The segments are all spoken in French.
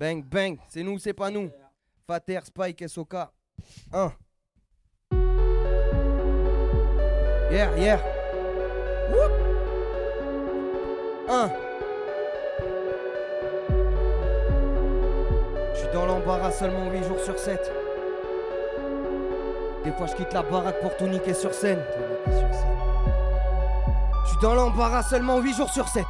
Bang, bang, c'est nous, c'est pas nous. Fater, Spike, SOK. 1. Yeah, yeah. Whoop. 1. Je suis dans l'embarras seulement 8 jours sur 7. Des fois, je quitte la baraque pour tout niquer sur scène. Je suis dans l'embarras seulement 8 jours sur 7.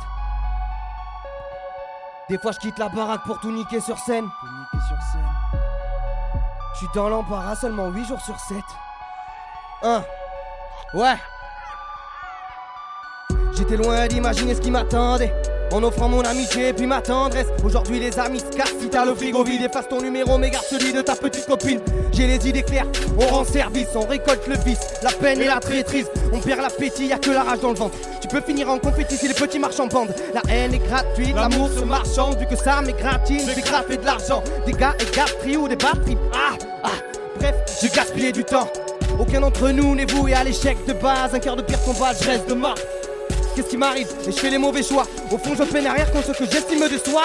Des fois, je quitte la baraque pour tout niquer sur scène. Je suis dans l'embarras seulement 8 jours sur 7. 1. Ouais. J'étais loin d'imaginer ce qui m'attendait. En offrant mon amitié et puis ma tendresse. Aujourd'hui, les amis se cassent. Si t'as le frigo vide, efface ton numéro, mais garde celui de ta petite copine. J'ai les idées claires, on rend service, on récolte le vice, la peine et la traîtrise. On perd l'appétit, y a que la rage dans le ventre. Tu peux finir en confetti si les petits marchent en bande. La haine est gratuite, l'amour se marchande. Vu que ça m'égratine, j'ai graffé de l'argent. Des gars et gâteries ou des batteries. Ah, ah, bref, j'ai gaspillé du temps. Aucun d'entre nous n'est voué à l'échec de base. Un cœur de pierre combat, je reste de mort. Qu'est-ce qui m'arrive Et je fais les mauvais choix. Au fond, je peine arrière contre ce que j'estime de soi.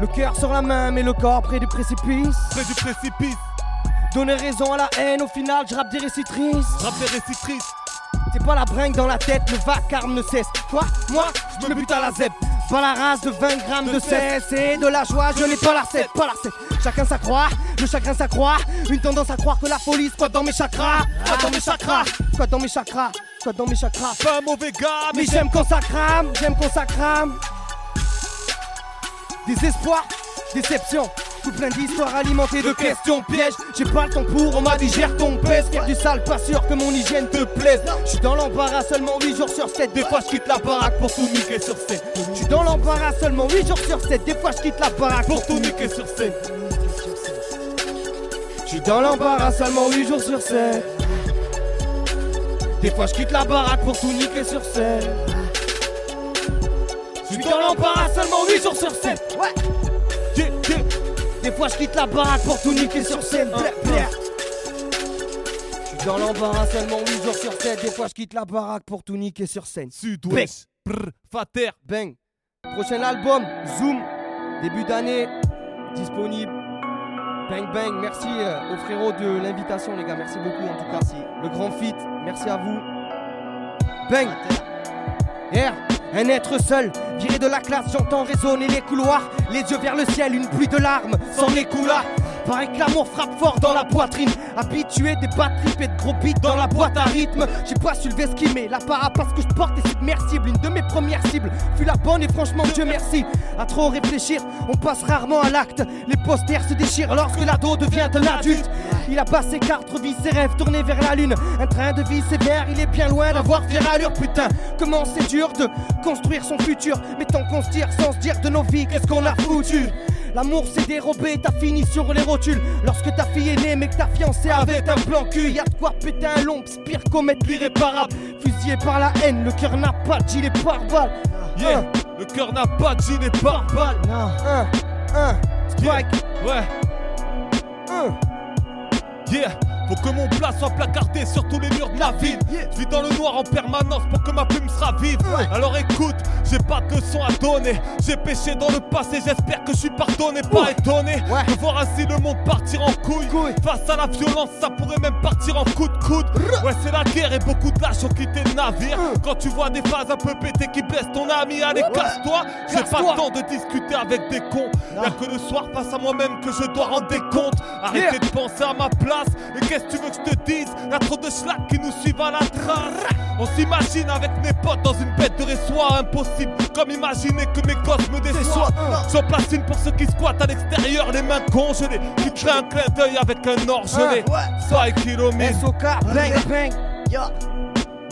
Le cœur sur la main, mais le corps près du précipice. Près du précipice, Donner raison à la haine, au final, je rappe des récitrices. rap des récitrices. C'est pas la bringue dans la tête, le vacarme ne cesse. Quoi Moi, je me bute à la zeb. Pas la race de 20 grammes de cesse et de la joie, je n'ai pas la recette, pas la recette. Chacun s'accroît, le chagrin s'accroît. Une tendance à croire que la folie squatte dans mes chakras. Squatte dans mes chakras, squatte dans mes chakras, squatte dans mes chakras. Pas un mauvais gars, Mais j'aime quand ça crame, j'aime quand ça crame. Désespoir, déception, tout plein d'histoires alimentées de questions pièges. J'ai pas le temps pour, on m'a dit gère ton pèse. Faire du sale, pas sûr que mon hygiène te plaise. Je suis dans l'embarras seulement 8 jours sur 7. Des fois je quitte la baraque pour tout niquer sur scène. Je suis dans l'embarras seulement 8 jours sur 7. Des fois je quitte la baraque pour tout niquer sur scène. Je suis dans l'embarras seulement 8 jours sur 7. Des fois je quitte la baraque pour tout niquer sur scène. Je suis dans l'embarras seulement 8 jours sur 7. Ouais. Yeah, yeah. Des fois je quitte la baraque pour tout niquer sur scène. Blair, blair. Je suis dans l'embarras seulement 8 jours sur 7. Des fois je quitte la baraque pour tout niquer sur scène. Sud-Ouest, brr, Fater. Bang. Prochain album, Zoom. Début d'année. Disponible. Bang bang. Merci euh, aux frérots de l'invitation les gars. Merci beaucoup en tout cas. Le grand fit. Merci à vous. Bang. Yeah. Un être seul, viré de la classe, j'entends résonner les couloirs, les yeux vers le ciel, une pluie de larmes s'en écoula. Pareil que l'amour frappe fort dans la poitrine, habitué des batteries et de gros beats dans la boîte à rythme. J'ai pas su le skimer, la parce que je porte est submersible. Une de mes premières cibles fut la bonne et franchement Dieu merci. À trop réfléchir, on passe rarement à l'acte. Les posters se déchirent lorsque l'ado devient un adulte. Il a passé quatre vies, ses rêves tournés vers la lune. Un train de vie sévère, il est bien loin d'avoir fière allure. Putain, comment c'est dur de construire son futur? Mais tant qu'on se tire sans se dire de nos vies, qu'est-ce qu'on a foutu? L'amour s'est dérobé, t'as fini sur les rotules. Lorsque ta fille est née, mais que ta fiancée avait un plan cul, y'a de quoi péter un long, pire commettre l'irréparable. Fusillé par la haine, le cœur n'a pas de gilet pare-balles. Yeah, le cœur n'a pas de gilet pare-balles. Un, un, strike, Ouais, un. yeah. Faut que mon plat soit placardé sur tous les murs de la ville. Je vis dans le noir en permanence pour que ma plume sera vive. Alors écoute, j'ai pas de leçon à donner. J'ai péché dans le passé, j'espère que je suis pardonné, pas étonné. De voir ainsi le monde partir en couille. Face à la violence, ça pourrait même partir en coup de coude. Ouais, c'est la guerre et beaucoup de lâches ont quitté le navire. Quand tu vois des phases un peu pétées qui blessent ton ami, allez, casse-toi. J'ai pas le temps de discuter avec des cons. Y'a que le soir face à moi-même que je dois rendre des comptes. Arrêtez de penser à ma place. Et qu'est-ce que tu veux que je te dise? Y'a trop de schlack qui nous suivent à la trace. On s'imagine avec mes potes dans une bête de résoir impossible. Comme imaginer que mes gosses me déçoivent. J'en place une pour ceux qui squattent à l'extérieur, les mains congelées. Qui te un clin d'œil avec un or gelé. Sois kilomètres. SOK, bang, bang.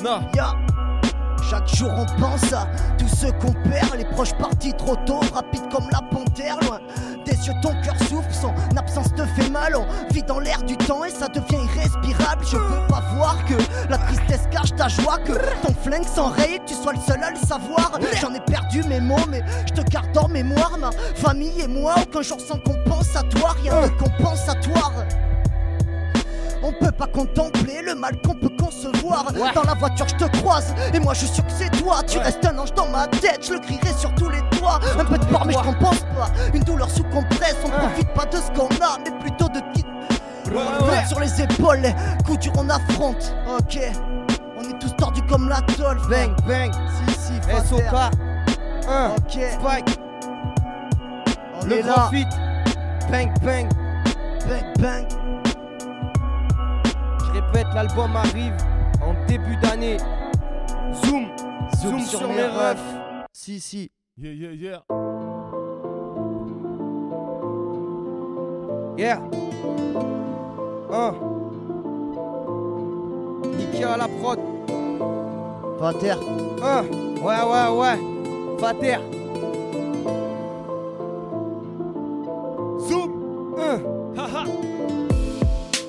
Non. Chaque jour on pense à tous ceux qu'on perd, les proches partis trop tôt, rapide comme la panthère, loin yeux ton cœur souffre, son absence te fait mal, on vit dans l'air du temps et ça devient irrespirable. Je veux pas voir que la tristesse cache ta joie, que ton flingue s'enraye que tu sois le seul à le savoir. J'en ai perdu mes mots, mais je te garde en mémoire, ma famille et moi, aucun jour sans qu'on pense à toi, rien de compensatoire. On peut pas contempler le mal qu'on peut concevoir. Ouais. Dans la voiture, je te croise, et moi je suis sûr que c'est toi. Tu Ouais. restes un ange dans ma tête, je le crierai sur tous les toits. Un peu de peur, mais je compense pas. Une douleur sous compresse, on Ouais. profite pas de ce qu'on a, mais plutôt de qui. Sur les épaules, les coups durs on affronte. Ok, on est tous tordus comme la tôle. Bang, bang. Si, si, Fater. SOK. 1. Ok, Spike. on Le est là. Bang, bang. Bang, bang. Je répète, l'album arrive en début d'année. Zoom. Zoom, sur, mes refs. Si, si. Yeah, yeah, yeah. Yeah. 1. Nicky à la prod. Fater. 1. Ouais, ouais, ouais. Fater.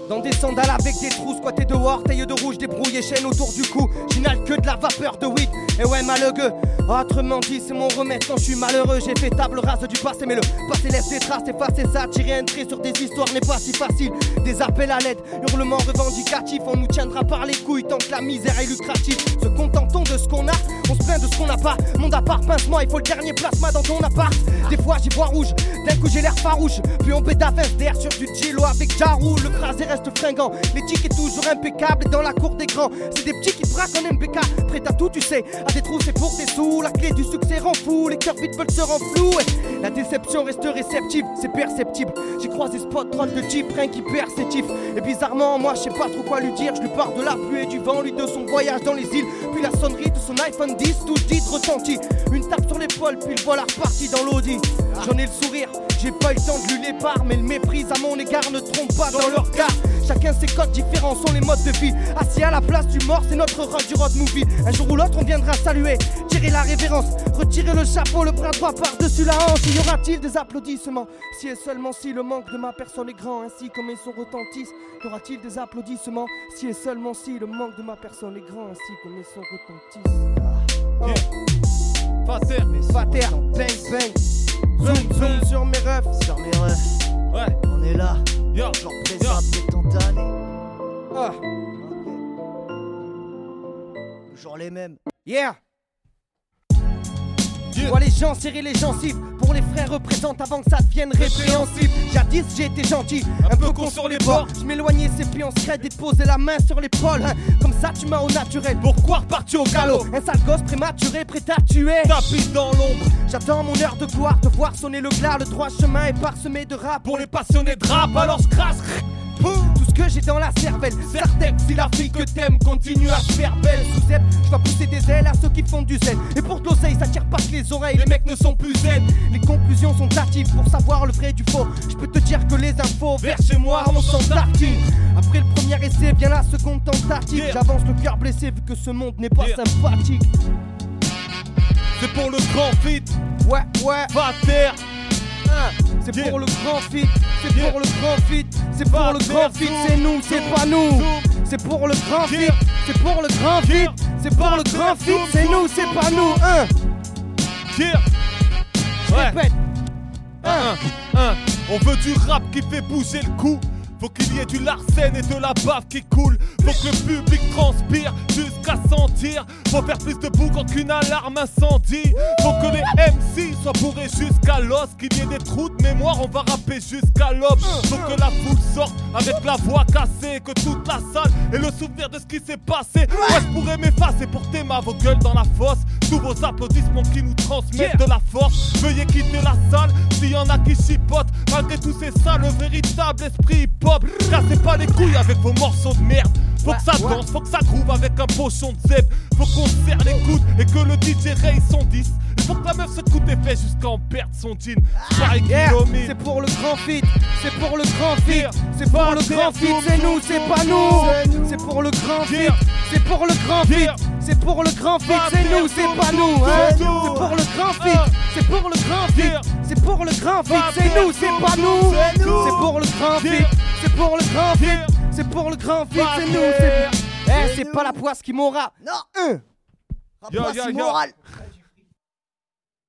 Dans des sandales avec des trous, squattés dehors, taille de rouge, débrouillé, chaîne autour du cou. J'inhale que de la vapeur de weed. Et ouais, malheureux. Autrement dit, c'est mon remède quand je suis malheureux. J'ai fait table rase du passé, mais le passé laisse des traces. Effacer ça, tirer un trait sur des histoires n'est pas si facile. Des appels à l'aide, hurlements revendicatifs. On nous tiendra par les couilles tant que la misère est lucrative. Se contentons de ce qu'on a, on se plaint de ce qu'on n'a pas. Mon appart, pince-moi, il faut le dernier plasma dans ton appart. Des fois, j'y vois rouge, d'un coup j'ai l'air farouche. Puis on bête d'air sur du Gillo avec Jarou. Le phrasé reste fringant, l'éthique est toujours impeccable. Dans la cour des grands, c'est des petits qui braquent en MBK. Prêt à tout, tu sais, à des trous, c'est pour des sous. La clé du succès rend fou, les cœurs vite veulent se rendre flous. Et la déception reste réceptive, c'est perceptible. J'ai croisé spot, troll de type, rien qui perceptif. Et bizarrement, moi je sais pas trop quoi lui dire. Je lui parle de la pluie et du vent, lui de son voyage dans les îles. Puis la sonnerie de son iPhone 10, tout dit retentit. Une tape sur l'épaule, puis le voilà reparti dans l'audi. J'en ai le sourire, j'ai pas eu le temps de lui l'épar. Mais le méprise à mon égard ne trompe pas dans leur regard. Chacun ses codes différents sont les modes de vie. Assis à la place du mort, c'est notre run du road movie. Un jour ou l'autre, on viendra saluer, tirer la révérence, retirer le chapeau, le bras droit par-dessus la hanche. Y aura-t-il des applaudissements? Si et seulement si le manque de ma personne est grand, ainsi comme ils sont retentissent. Y aura-t-il des applaudissements? Si et seulement si le manque de ma personne est grand, ainsi comme ils sont retentissent. Yeah. Fater. Fater, bang bang. Zoom, zoom sur mes refs. Sur mes refs, Ouais. on est là. Yo. Après Ah, Ok. Toujours les mêmes. yeah. Je vois les gens serrer les gencives pour les frères représentent avant que ça devienne répréhensible. Jadis été gentil, un, peu con sur les bords. Je m'éloignais, c'est puis on se et poser la main sur l'épaule. hein. Comme ça tu m'as au naturel. Pourquoi repartir au galop Un sale gosse prématuré, prêt à tuer. Tapis dans l'ombre J'attends mon heure de gloire, de voir sonner le glas. Le droit chemin est parsemé de rap. pour les passionnés de rap. Alors je crache. Tout ce que j'ai dans la cervelle, que si la fille que t'aimes continue à se faire belle sous je vais pousser des ailes à ceux qui font du zèle. Et pour de l'oseille, ça tire pas que les oreilles, les mecs ne sont plus zen. Les conclusions sont hâtives pour savoir le vrai du faux. Je peux te dire que les infos vers chez moi, on s'en tartine. Après le premier essai, vient la seconde tentative. J'avance le cœur blessé vu que ce monde n'est pas sympathique. C'est pour le grand fit. Ouais, ouais, Fater. hein. c'est Yeah. pour le grand fit, c'est Yeah. pour le grand fit, c'est pour le grand zoom, c'est nous, c'est pas nous. C'est pour le grand Yeah. c'est pour le grand Yeah. c'est pour le grand fit, c'est nous, c'est pas nous. Hein, je Ouais. répète. Un. On veut du rap qui fait bouger le cou. Faut qu'il y ait du larcène et de la bave qui coule. Faut que le public transpire jusqu'à sentir. Faut faire plus de boue quand qu'une alarme incendie. Faut que les MC soient bourrés jusqu'à l'os. Qu'il y ait des trous de mémoire, on va rapper jusqu'à l'aube. Faut que la foule sorte avec la voix cassée. Que toute la salle ait le souvenir de ce qui s'est passé. Moi je pourrais m'effacer pour ma vos gueules dans la fosse. Tous vos applaudissements qui nous transmettent de la force. Veuillez quitter la salle s'il y en a qui chipotent. Malgré tous ces salles, le véritable esprit hip-hop. Cassez pas les couilles avec vos morceaux de merde. Faut que ça danse, faut que ça groove avec un pochon de zeb. Faut qu'on se serre les coudes et que le DJ raye son 10. Il faut que la meuf se coûte et fait jusqu'à en perdre son jean. Yeah, c'est pour le grand fit, c'est pour le grand fit, c'est pour le grand fit, c'est nous, c'est pas nous. C'est pour le grand fit, c'est pour le grand fit, c'est pour le grand fit, c'est nous, c'est pas nous. hein. C'est pour le grand fit, Ah. c'est pour le grand fit, c'est pour le grand fit, c'est nous, c'est pas nous. c'est pour le grand fit. C'est pour le grand fit, Yeah. c'est pour le grand fit, c'est nous. c'est- Eh, C'est c'est nous. pas la poisse qui m'aura. Non Un. Rap Yo, pas